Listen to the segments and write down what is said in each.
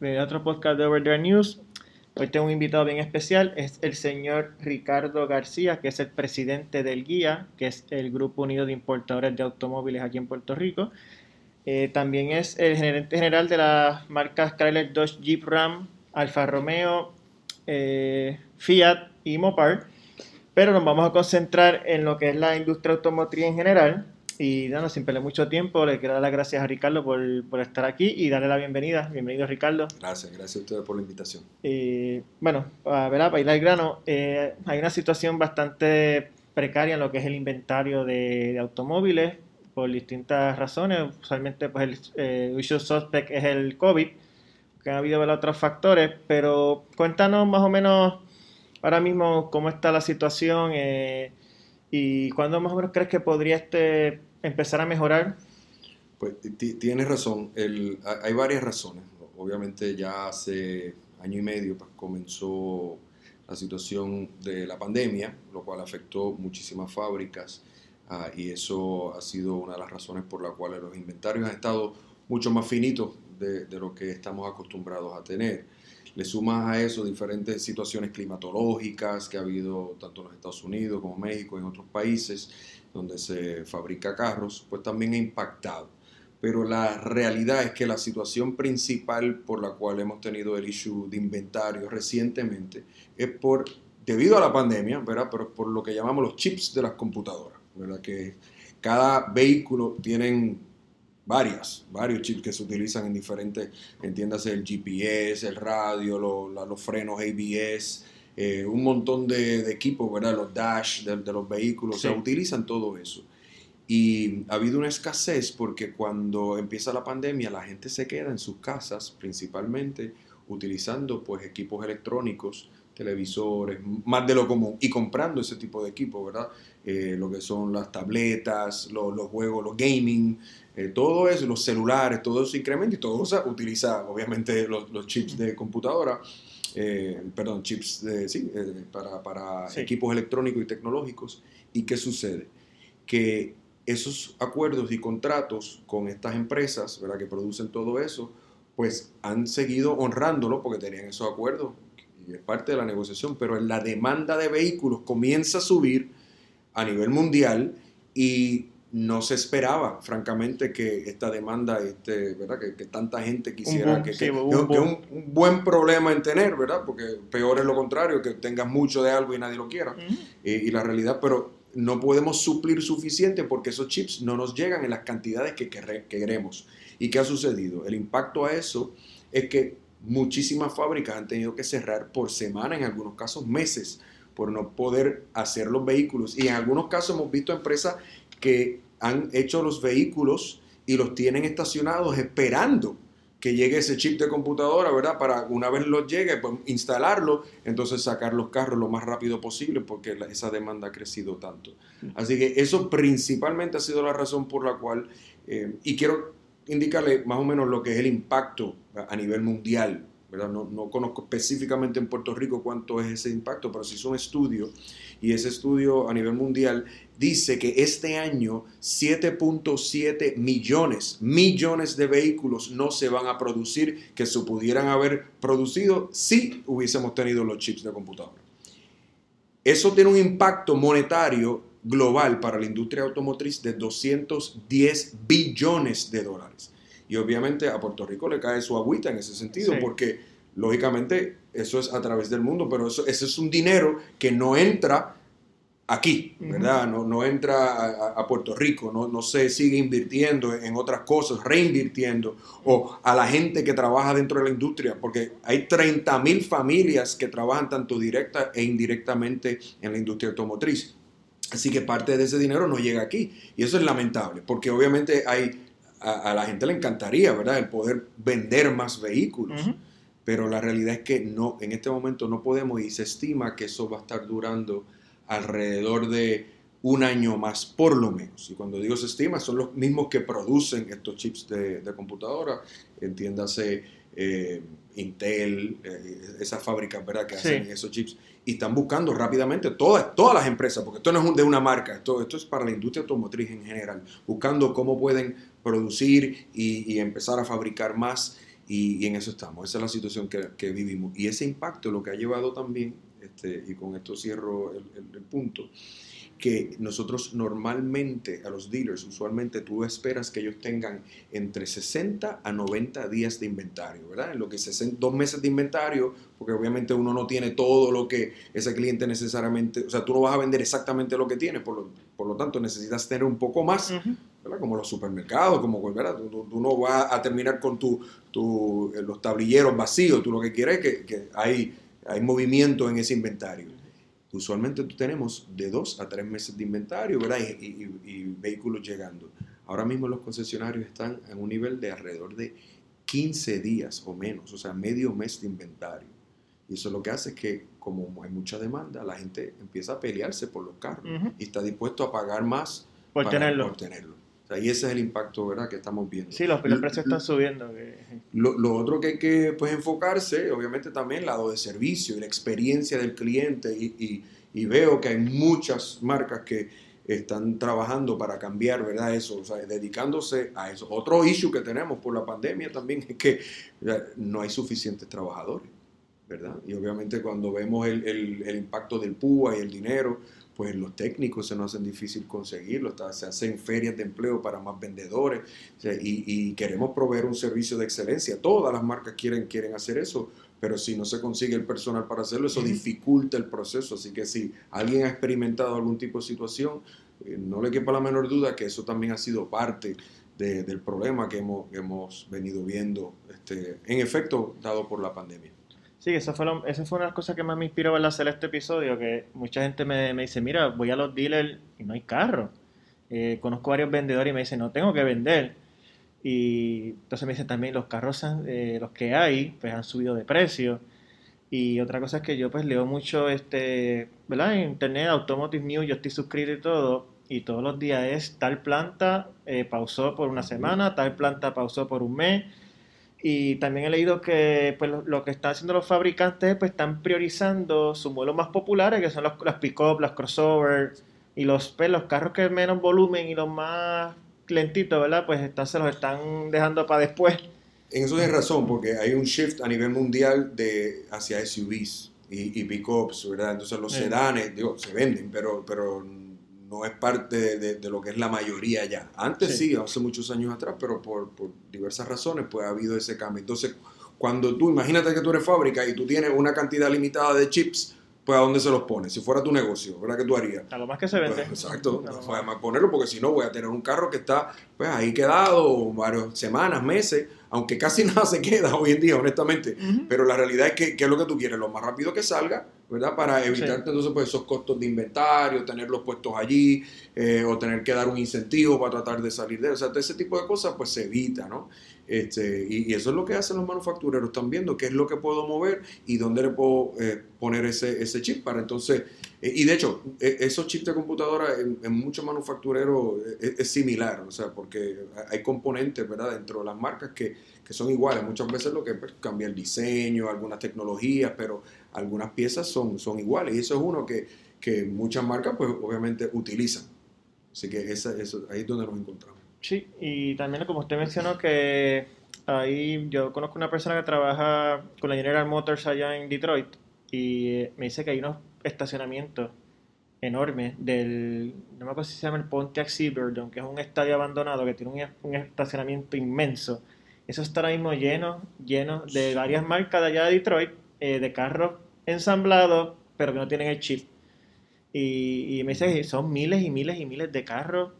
de otro podcast de Over There News. Hoy tengo un invitado bien especial, es el señor Ricardo García, que es el presidente del GUIA, que es el Grupo Unido de Importadores de Automóviles aquí en Puerto Rico. Eh, también es el gerente general de las marcas Chrysler, Dodge, Jeep, Ram, Alfa Romeo, eh, Fiat y Mopar. Pero nos vamos a concentrar en lo que es la industria automotriz en general. Y no, sin perder mucho tiempo, le quiero dar las gracias a Ricardo por, por, estar aquí y darle la bienvenida. Bienvenido, Ricardo. Gracias, gracias a ustedes por la invitación. Eh, bueno, para, para ir al grano, eh, hay una situación bastante precaria en lo que es el inventario de, de automóviles por distintas razones. Usualmente, pues el eh, usual suspect es el COVID, que ha habido otros factores, pero cuéntanos más o menos ahora mismo cómo está la situación eh, y cuándo más o menos crees que podría este empezar a mejorar. Pues tienes razón, el, hay varias razones. Obviamente ya hace año y medio pues, comenzó la situación de la pandemia, lo cual afectó muchísimas fábricas uh, y eso ha sido una de las razones por las cuales los inventarios han estado mucho más finitos de, de lo que estamos acostumbrados a tener. Le sumas a eso diferentes situaciones climatológicas que ha habido tanto en los Estados Unidos como México y en otros países donde se fabrica carros, pues también ha impactado. Pero la realidad es que la situación principal por la cual hemos tenido el issue de inventario recientemente es por, debido a la pandemia, ¿verdad? Pero por lo que llamamos los chips de las computadoras, ¿verdad? Que cada vehículo tienen varias, varios chips que se utilizan en diferentes, entiéndase el GPS, el radio, los frenos ABS, eh, un montón de, de, equipos, ¿verdad? Los dash de, de los vehículos, sí. se utilizan todo eso. Y ha habido una escasez porque cuando empieza la pandemia la gente se queda en sus casas principalmente utilizando pues equipos electrónicos, televisores, más de lo común y comprando ese tipo de equipos, ¿verdad? Eh, lo que son las tabletas, los juegos, los gaming, eh, todo eso, los celulares, todo eso incrementa y todo eso utiliza obviamente los, los chips de computadora, eh, perdón, chips de, sí, eh, para, para sí. equipos electrónicos y tecnológicos. ¿Y qué sucede? Que esos acuerdos y contratos con estas empresas ¿verdad? que producen todo eso, pues han seguido honrándolo porque tenían esos acuerdos y es parte de la negociación, pero la demanda de vehículos comienza a subir a nivel mundial y no se esperaba, francamente, que esta demanda, este, ¿verdad? Que, que tanta gente quisiera, boom, que, sí, que, un, que un, un, buen problema en tener, ¿verdad? Porque peor es lo contrario, que tengas mucho de algo y nadie lo quiera. Uh -huh. y, y, la realidad, pero no podemos suplir suficiente porque esos chips no nos llegan en las cantidades que, queremos. ¿Y qué ha sucedido? El impacto a eso es que muchísimas fábricas han tenido que cerrar por semana, en algunos casos meses, por no poder hacer los vehículos. Y en algunos casos hemos visto empresas que han hecho los vehículos y los tienen estacionados esperando que llegue ese chip de computadora, ¿verdad? Para una vez los llegue, pues instalarlo, entonces sacar los carros lo más rápido posible porque esa demanda ha crecido tanto. Así que eso principalmente ha sido la razón por la cual, eh, y quiero indicarle más o menos lo que es el impacto a nivel mundial, ¿verdad? No, no conozco específicamente en Puerto Rico cuánto es ese impacto, pero se hizo un estudio y ese estudio a nivel mundial dice que este año 7.7 millones, millones de vehículos no se van a producir que se pudieran haber producido si hubiésemos tenido los chips de computadora. Eso tiene un impacto monetario global para la industria automotriz de 210 billones de dólares. Y obviamente a Puerto Rico le cae su agüita en ese sentido sí. porque lógicamente eso es a través del mundo, pero eso, ese es un dinero que no entra aquí, ¿verdad? No, no entra a, a, Puerto Rico, no, no se sigue invirtiendo en otras cosas, reinvirtiendo, o a la gente que trabaja dentro de la industria, porque hay 30 mil familias que trabajan tanto directa e indirectamente en la industria automotriz. Así que parte de ese dinero no llega aquí. Y eso es lamentable, porque obviamente hay, a, a la gente le encantaría, ¿verdad? El poder vender más vehículos. Uh -huh. Pero la realidad es que no, en este momento no podemos y se estima que eso va a estar durando alrededor de un año más, por lo menos. Y cuando digo se estima, son los mismos que producen estos chips de, de computadora, entiéndase eh, Intel, eh, esas fábricas ¿verdad? que hacen sí. esos chips, y están buscando rápidamente todas, todas las empresas, porque esto no es de una marca, esto, esto es para la industria automotriz en general, buscando cómo pueden producir y, y empezar a fabricar más Y, en eso estamos, esa es la situación que, vivimos. Y ese impacto lo que ha llevado también, este, y con esto cierro el punto, que nosotros normalmente a los dealers, usualmente tú esperas que ellos tengan entre 60 a 90 días de inventario, ¿verdad? En lo que es dos meses de inventario, porque obviamente uno no tiene todo lo que ese cliente necesariamente, o sea, tú no vas a vender exactamente lo que tiene, por lo, por lo tanto necesitas tener un poco más, ¿verdad? Como los supermercados, como, ¿verdad? Tú, no vas a terminar con tu, tu, eh, los tablilleros vacíos, tú lo que quieres es que, que hay, hay movimiento en ese inventario. Usualmente tú tenemos de dos a tres meses de inventario, ¿verdad? Y, vehículos llegando. Ahora mismo los concesionarios están en un nivel de alrededor de 15 días o menos, o sea, medio mes de inventario. Y eso lo que hace es que, como hay mucha demanda, la gente empieza a pelearse por los carros y está dispuesto a pagar más por tenerlo. Por tenerlo. O sea, y ese es el impacto ¿verdad? que estamos viendo. Sí, los, precios están subiendo. Lo, otro que hay que pues, enfocarse, obviamente también el lado de servicio y la experiencia del cliente. Y, y, veo que hay muchas marcas que están trabajando para cambiar ¿verdad? eso, o sea, dedicándose a eso. Otro issue que tenemos por la pandemia también es que no hay suficientes trabajadores. ¿verdad? Y obviamente cuando vemos el, el, el impacto del PUA y el dinero, pues los técnicos se nos hacen difícil conseguirlo, se hacen ferias de empleo para más vendedores y, queremos proveer un servicio de excelencia. Todas las marcas quieren, quieren hacer eso, pero si no se consigue el personal para hacerlo, eso dificulta el proceso. Así que si alguien ha experimentado algún tipo de situación, eh, no le quepa la menor duda que eso también ha sido parte del problema que hemos, hemos venido viendo, este, en efecto, dado por la pandemia. Sí, esa fue, esa fue una de las cosas que más me inspiró a hacer este episodio, que mucha gente me, dice, mira, voy a los dealers y no hay carro. Eh, conozco varios vendedores y me dicen, no tengo que vender. Y entonces me dicen también, los carros, eh, los que hay, pues han subido de precio. Y otra cosa es que yo pues leo mucho, este, ¿verdad? En internet, Automotive News, yo estoy suscrito y todo. Y todos los días es tal planta eh, pausó por una semana, tal planta pausó por un mes y también he leído que pues, lo, que están haciendo los fabricantes pues están priorizando sus modelos más populares, que son los, las pick-up, las crossover y los, pues, los carros que menos volumen y los más lentitos, ¿verdad? Pues están, se los están dejando para después. En eso tienes razón, porque hay un shift a nivel mundial de hacia SUVs y, y pick-ups, ¿verdad? Entonces los sedanes, digo, se venden, pero, pero no es parte de, lo que es la mayoría ya. Antes sí, hace muchos años atrás, pero por, diversas razones pues ha habido ese cambio. Entonces, cuando tú, imagínate que tú eres fábrica y tú tienes una cantidad limitada de chips, pues a dónde se los pones, si fuera tu negocio, ¿verdad que tú harías? A lo más que se vende. Pues, exacto, no, además ponerlo porque si no voy a tener un carro que está pues ahí quedado varias semanas, meses, aunque casi nada se queda hoy en día, honestamente, pero la realidad es que ¿qué es lo que tú quieres? Lo más rápido que salga, ¿verdad? Para evitarte entonces pues, esos costos de inventario, tenerlos puestos allí, eh, o tener que dar un incentivo para tratar de salir de eso. O sea, ese tipo de cosas pues se evita, ¿no? Este, y, eso es lo que hacen los manufactureros, están viendo qué es lo que puedo mover y dónde le puedo eh, poner ese, ese chip para entonces, eh, y de hecho, e, esos chips de computadora en, muchos manufactureros es, similar, o sea, porque hay componentes, ¿verdad?, dentro de las marcas que, que son iguales, muchas veces lo que pues, cambia el diseño, algunas tecnologías, pero algunas piezas son, son iguales y eso es uno que, que muchas marcas pues obviamente utilizan. Así que esa, eso, ahí es donde nos encontramos. Sí, y también como usted mencionó que ahí yo conozco una persona que trabaja con la General Motors allá en Detroit y me dice que hay unos estacionamientos enormes del, no me acuerdo si se llama el Pontiac Silverdome, que es un estadio abandonado que tiene un, estacionamiento inmenso. Eso está ahora mismo lleno, lleno de varias marcas de allá de Detroit, eh, de carros ensamblados, pero que no tienen el chip. Y, y me dice son miles y miles y miles de carros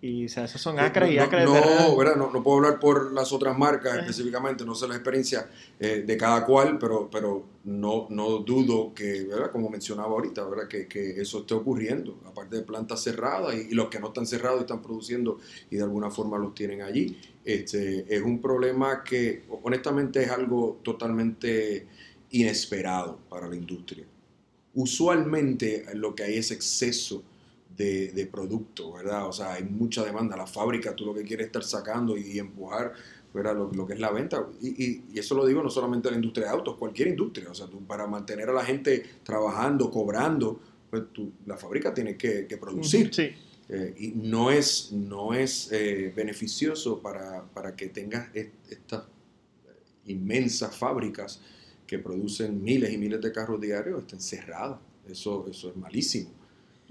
y o sea, esos son acres y acres no, de ¿verdad? No, no, puedo hablar por las otras marcas específicamente, no sé la experiencia eh, de cada cual, pero, pero no, no dudo que, ¿verdad? como mencionaba ahorita, ¿verdad? Que, que eso esté ocurriendo, aparte de plantas cerradas y, los que no están cerrados están produciendo y de alguna forma los tienen allí. Este, es un problema que honestamente es algo totalmente inesperado para la industria. Usualmente lo que hay es exceso de, producto, ¿verdad? O sea, hay mucha demanda. La fábrica, tú lo que quieres estar sacando y, empujar, ¿verdad? Lo, que es la venta. Y, eso lo digo no solamente a la industria de autos, cualquier industria. O sea, tú, para mantener a la gente trabajando, cobrando, pues tú, la fábrica tiene que, producir. Sí. Eh, y no es, no es eh, beneficioso para, para que tengas estas inmensas fábricas que producen miles y miles de carros diarios estén cerradas. Eso, eso es malísimo.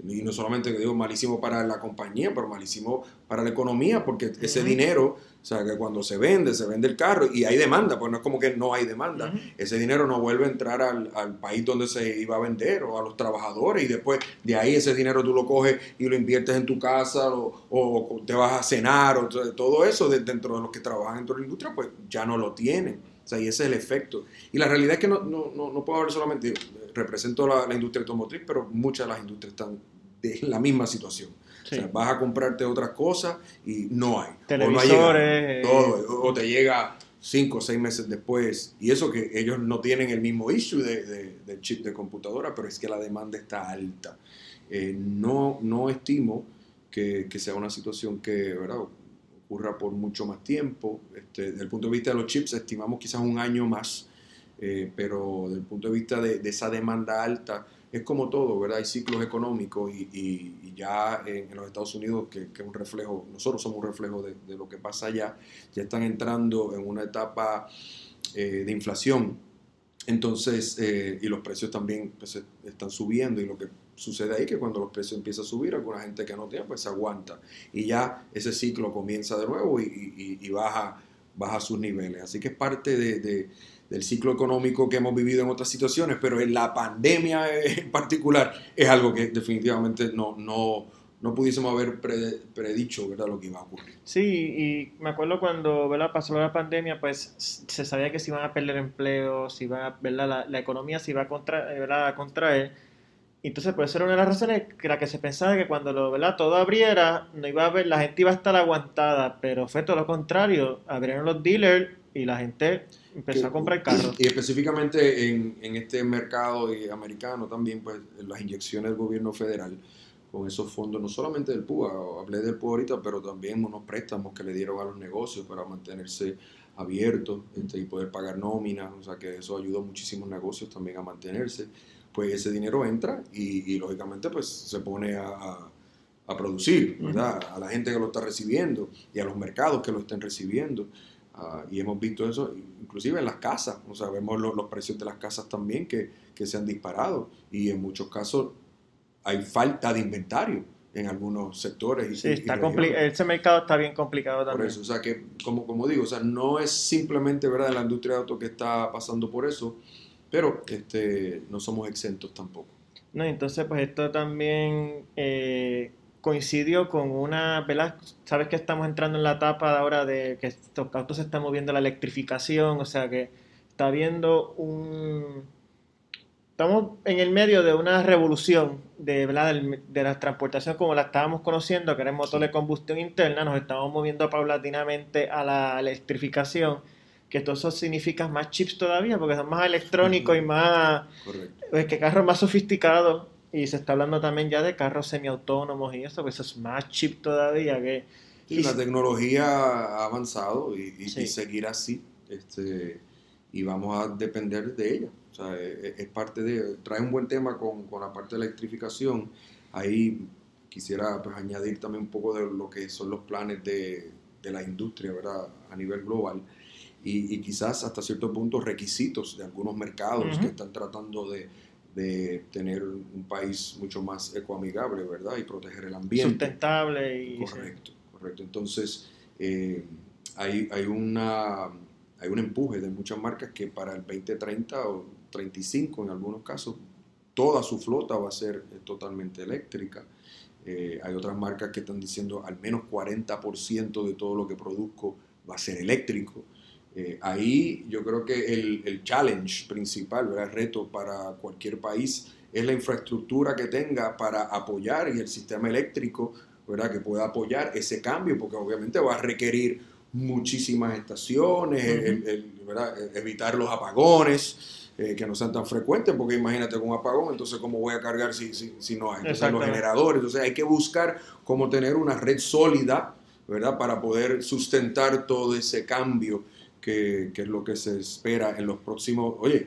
Y no solamente digo malísimo para la compañía, pero malísimo para la economía, porque ese dinero, o sea, que cuando se vende, se vende el carro y hay demanda, pues no es como que no hay demanda. Ese dinero no vuelve a entrar al, país donde se iba a vender o a los trabajadores y después de ahí ese dinero tú lo coges y lo inviertes en tu casa o, te vas a cenar o todo eso dentro de los que trabajan dentro de la industria, pues ya no lo tienen. O sea, y ese es el efecto. Y la realidad es que no, no, no, puedo hablar solamente, represento la, la, industria automotriz, pero muchas de las industrias están en la misma situación. O sea, vas a comprarte otras cosas y no hay. Televisores. O, no todo, o te llega cinco o seis meses después. Y eso que ellos no tienen el mismo issue de, de, chip de computadora, pero es que la demanda está alta. Eh, no, no estimo que, que, sea una situación que, ¿verdad? Ocurra por mucho más tiempo. Este, desde el punto de vista de los chips, estimamos quizás un año más, eh, pero desde el punto de vista de, esa demanda alta, es como todo, ¿verdad? Hay ciclos económicos y, ya en, los Estados Unidos, que, es un reflejo, nosotros somos un reflejo de, lo que pasa allá, ya están entrando en una etapa eh, de inflación. Entonces, eh, y los precios también pues, están subiendo y lo que sucede ahí que cuando los precios empiezan a subir, alguna gente que no tiene, pues se aguanta. Y ya ese ciclo comienza de nuevo y, baja, baja sus niveles. Así que es parte de, del ciclo económico que hemos vivido en otras situaciones, pero en la pandemia en particular es algo que definitivamente no, no, no pudiésemos haber predicho ¿verdad? lo que iba a ocurrir. Sí, y me acuerdo cuando ¿verdad? pasó la pandemia, pues se sabía que se iban a perder empleos, iba, ¿verdad? La, la economía se iba a, contra, ¿verdad? a contraer entonces, por eso era una de las razones que la que se pensaba que cuando lo, ¿verdad? todo abriera, no iba a haber, la gente iba a estar aguantada, pero fue todo lo contrario. Abrieron los dealers y la gente empezó a comprar carros. Y específicamente en, en este mercado americano también, pues las inyecciones del gobierno federal con esos fondos, no solamente del PUA, hablé del PUA ahorita, pero también unos préstamos que le dieron a los negocios para mantenerse abiertos este, y poder pagar nóminas, o sea que eso ayudó a muchísimos negocios también a mantenerse pues ese dinero entra y, lógicamente pues se pone a, producir, ¿verdad? A la gente que lo está recibiendo y a los mercados que lo estén recibiendo. Ah, y hemos visto eso inclusive en las casas, o sea, vemos los, precios de las casas también que, se han disparado y en muchos casos hay falta de inventario en algunos sectores. Y, sí, está ese mercado está bien complicado también. Por eso, o sea, que como, como digo, o sea, no es simplemente, ¿verdad?, la industria de auto que está pasando por eso, pero este, no somos exentos tampoco. No, entonces pues esto también eh, coincidió con una, ¿verdad? Sabes que estamos entrando en la etapa ahora de que estos autos se están moviendo a la electrificación, o sea que está habiendo un... Estamos en el medio de una revolución de, ¿verdad? de la transportación como la estábamos conociendo, que era el motor de combustión interna, nos estamos moviendo paulatinamente a la electrificación que todo eso significa más chips todavía, porque son más electrónicos y más... Correcto. que carros más sofisticados. Y se está hablando también ya de carros semiautónomos y eso, pues eso es más chip todavía que... y la tecnología ha avanzado y, seguirá así. Este, y vamos a depender de ella. O sea, es, parte de... Trae un buen tema con, con, la parte de electrificación. Ahí quisiera pues, añadir también un poco de lo que son los planes de, de la industria, ¿verdad? A nivel global y, quizás hasta cierto punto requisitos de algunos mercados que están tratando de, de, tener un país mucho más ecoamigable, ¿verdad? Y proteger el ambiente. Sustentable. Y, correcto, correcto. Entonces, eh, hay, hay, una, hay un empuje de muchas marcas que para el 2030 o 35 en algunos casos, toda su flota va a ser eh, totalmente eléctrica. Eh, hay otras marcas que están diciendo al menos 40% de todo lo que produzco va a ser eléctrico. Eh, ahí yo creo que el, el challenge principal, el reto para cualquier país es la infraestructura que tenga para apoyar y el sistema eléctrico ¿verdad? que pueda apoyar ese cambio, porque obviamente va a requerir muchísimas estaciones, evitar los apagones. Eh, que no sean tan frecuentes, porque imagínate con un apagón, entonces cómo voy a cargar si, si, si no hay. Entonces los generadores, entonces hay que buscar cómo tener una red sólida, ¿verdad? Para poder sustentar todo ese cambio que, es lo que se espera en los próximos, oye,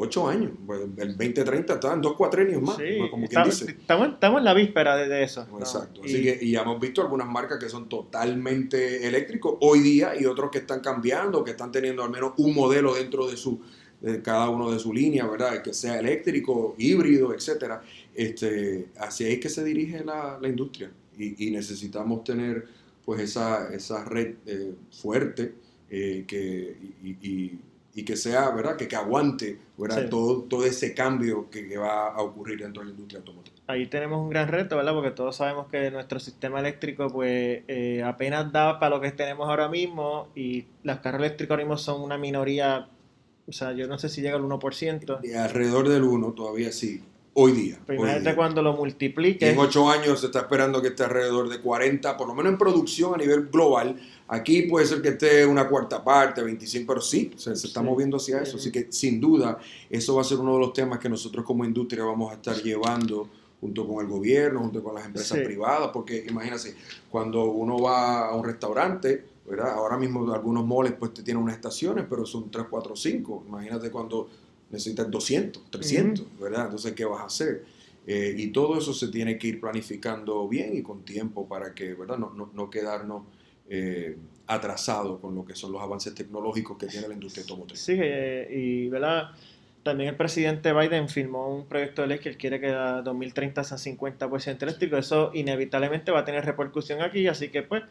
ocho años. El 2030 está en dos cuatrenios más, como quien dice. Estamos, estamos, en la víspera de, eso. Exacto. Así y, que, y ya hemos visto algunas marcas que son totalmente eléctricos hoy día y otros que están cambiando, que están teniendo al menos un modelo dentro de su de cada uno de su línea, ¿verdad? Que sea eléctrico, híbrido, etcétera. Este, así es que se dirige la, la industria y, necesitamos tener pues esa, esa red eh, fuerte eh, que, y, y, que sea, ¿verdad? Que, que aguante, ¿verdad? Todo, todo ese cambio que, va a ocurrir dentro de la industria automotriz. Ahí tenemos un gran reto, ¿verdad? Porque todos sabemos que nuestro sistema eléctrico pues eh, apenas da para lo que tenemos ahora mismo y las carros eléctricos ahora mismo son una minoría, o sea, yo no sé si llega al 1%. Y alrededor del 1 todavía sí hoy día. Pero cuando lo multiplique. En ocho años se está esperando que esté alrededor de 40, por lo menos en producción a nivel global. Aquí puede ser que esté una cuarta parte, 25, pero sí, se, está moviendo hacia eso. Así que sin duda, eso va a ser uno de los temas que nosotros como industria vamos a estar llevando junto con el gobierno, junto con las empresas privadas, porque imagínate, cuando uno va a un restaurante, ¿verdad? ahora mismo algunos moles pues te tienen unas estaciones, pero son 3, 4, 5. Imagínate cuando necesitas 200, 300, ¿verdad? Entonces, ¿qué vas a hacer? Eh, y todo eso se tiene que ir planificando bien y con tiempo para que, ¿verdad? No, no, no quedarnos eh, atrasados con lo que son los avances tecnológicos que tiene la industria automotriz. Sí, eh, y, ¿verdad? También el presidente Biden firmó un proyecto de ley que él quiere que a 2030 sea 50% eléctrico. Eso inevitablemente va a tener repercusión aquí, así que pues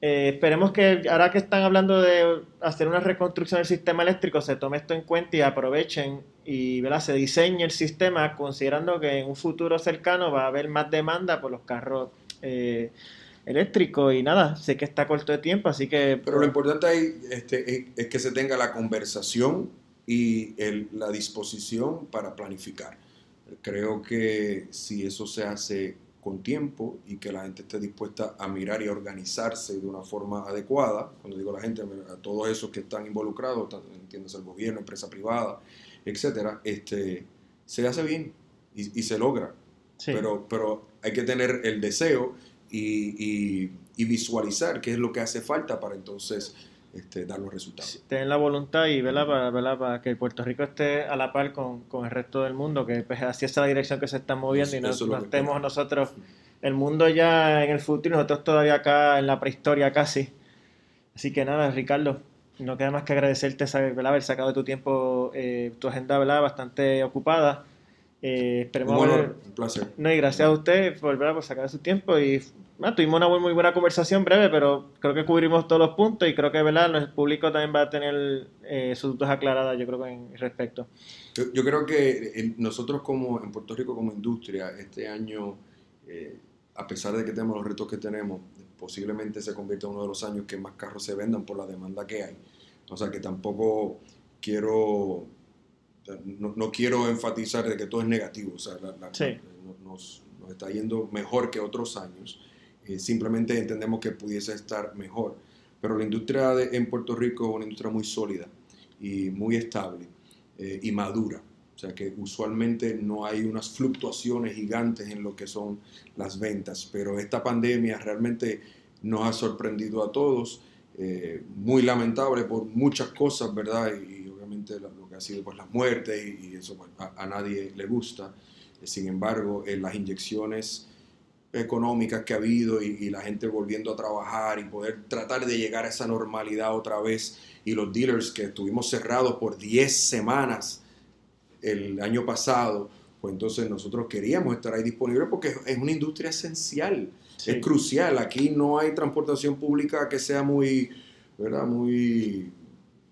eh, esperemos que ahora que están hablando de hacer una reconstrucción del sistema eléctrico, se tome esto en cuenta y aprovechen y se diseñe el sistema considerando que en un futuro cercano va a haber más demanda por los carros eh, eléctricos y nada, sé que está corto de tiempo, así que... Pero lo importante ahí este, es, que se tenga la conversación y la disposición para planificar. Creo que si eso se hace con tiempo y que la gente esté dispuesta a mirar y organizarse de una forma adecuada. Cuando digo la gente, a todos esos que están involucrados, el gobierno, empresa privada, etcétera, este, se hace bien y, se logra. Pero, pero hay que tener el deseo y, y, visualizar qué es lo que hace falta para entonces este, dar los resultados. Tener la voluntad y verla para, para que Puerto Rico esté a la par con, con el resto del mundo, que pues, así es la dirección que se está moviendo y no, estemos nosotros, el mundo ya en el futuro y nosotros todavía acá en la prehistoria casi. Así que nada, Ricardo, no queda más que agradecerte ¿verdad? haber sacado de tu tiempo, eh, tu agenda ¿verdad? bastante ocupada. Eh, esperemos un placer. No, y gracias a usted por, por sacar su tiempo y Ah, tuvimos una muy, buena conversación breve, pero creo que cubrimos todos los puntos y creo que ¿verdad? el público también va a tener eh, sus dudas aclaradas, yo creo, en respecto. Yo, creo que nosotros como en Puerto Rico como industria, este año, eh, a pesar de que tenemos los retos que tenemos, posiblemente se convierta en uno de los años que más carros se vendan por la demanda que hay. O sea que tampoco quiero, no, quiero enfatizar de que todo es negativo, o sea, nos, nos está yendo mejor que otros años eh, simplemente entendemos que pudiese estar mejor. Pero la industria en Puerto Rico es una industria muy sólida y muy estable eh, y madura. O sea que usualmente no hay unas fluctuaciones gigantes en lo que son las ventas, pero esta pandemia realmente nos ha sorprendido a todos, eh, muy lamentable por muchas cosas, ¿verdad? Y, obviamente lo, que ha sido pues las muertes y, eso pues, a, nadie le gusta. sin embargo, las inyecciones económicas que ha habido y, la gente volviendo a trabajar y poder tratar de llegar a esa normalidad otra vez y los dealers que estuvimos cerrados por 10 semanas el año pasado, pues entonces nosotros queríamos estar ahí disponibles porque es una industria esencial, es crucial. Aquí no hay transportación pública que sea muy, ¿verdad? Muy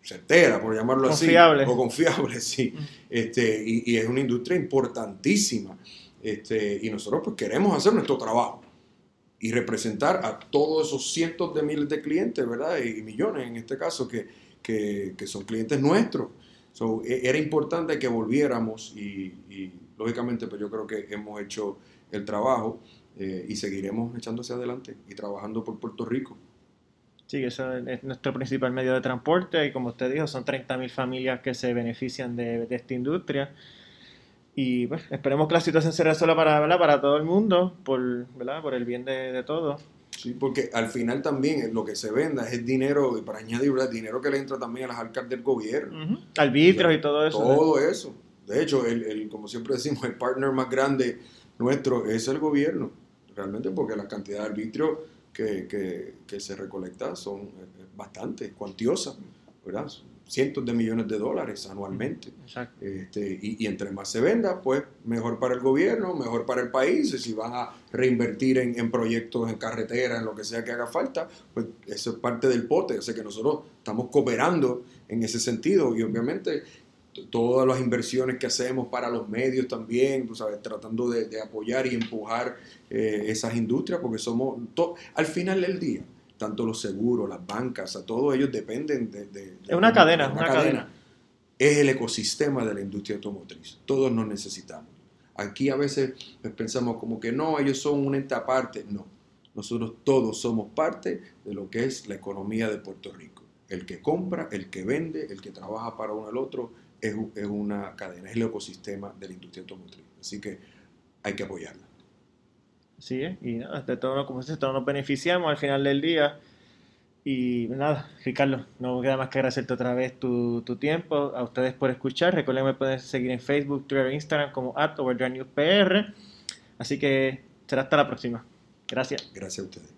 certera, por llamarlo así, o confiable, sí. Este, y, y es una industria importantísima. Este, y nosotros pues queremos hacer nuestro trabajo y representar a todos esos cientos de miles de clientes, ¿verdad? Y millones en este caso, que, que, que son clientes nuestros. E, era importante que volviéramos y, lógicamente pues yo creo que hemos hecho el trabajo eh, y seguiremos echándose adelante y trabajando por Puerto Rico. Sí, eso es nuestro principal medio de transporte y como usted dijo, son 30.000 familias que se benefician de, de esta industria. Y pues esperemos que la situación se resuelva para, para todo el mundo, por, ¿verdad? por el bien de, de todos. Sí, porque al final también lo que se venda es dinero, para añadir, dinero que le entra también a las arcas del gobierno. Arbitrios y todo eso. Todo eso. De hecho, el, el, como siempre decimos, el partner más grande nuestro es el gobierno, realmente porque la cantidad de arbitrio que, que, que se recolecta son eh, bastante cuantiosas, ¿verdad? Cientos de millones de dólares anualmente. Este, y, y, entre más se venda, pues mejor para el gobierno, mejor para el país. Y si van a reinvertir en, en, proyectos, en carretera, en lo que sea que haga falta, pues eso es parte del pote. O sea que nosotros estamos cooperando en ese sentido. Y obviamente todas las inversiones que hacemos para los medios también, tú sabes, tratando de, apoyar y empujar eh, esas industrias, porque somos, al final del día, tanto los seguros, las bancas, a todos ellos dependen de... es una cadena, una, cadena. Es el ecosistema de la industria automotriz. Todos nos necesitamos. Aquí a veces pues, pensamos como que no, ellos son un ente aparte. No, nosotros todos somos parte de lo que es la economía de Puerto Rico. El que compra, el que vende, el que trabaja para uno al otro, es, es una cadena, es el ecosistema de la industria automotriz. Así que hay que apoyarla. Sí, y nada, de todo, como dices, todos nos beneficiamos al final del día. Y nada, Ricardo, no queda más que agradecerte otra vez tu, tu tiempo, a ustedes por escuchar. Recuerden que me pueden seguir en Facebook, Twitter Instagram como at Así que será hasta la próxima. Gracias. Gracias a ustedes.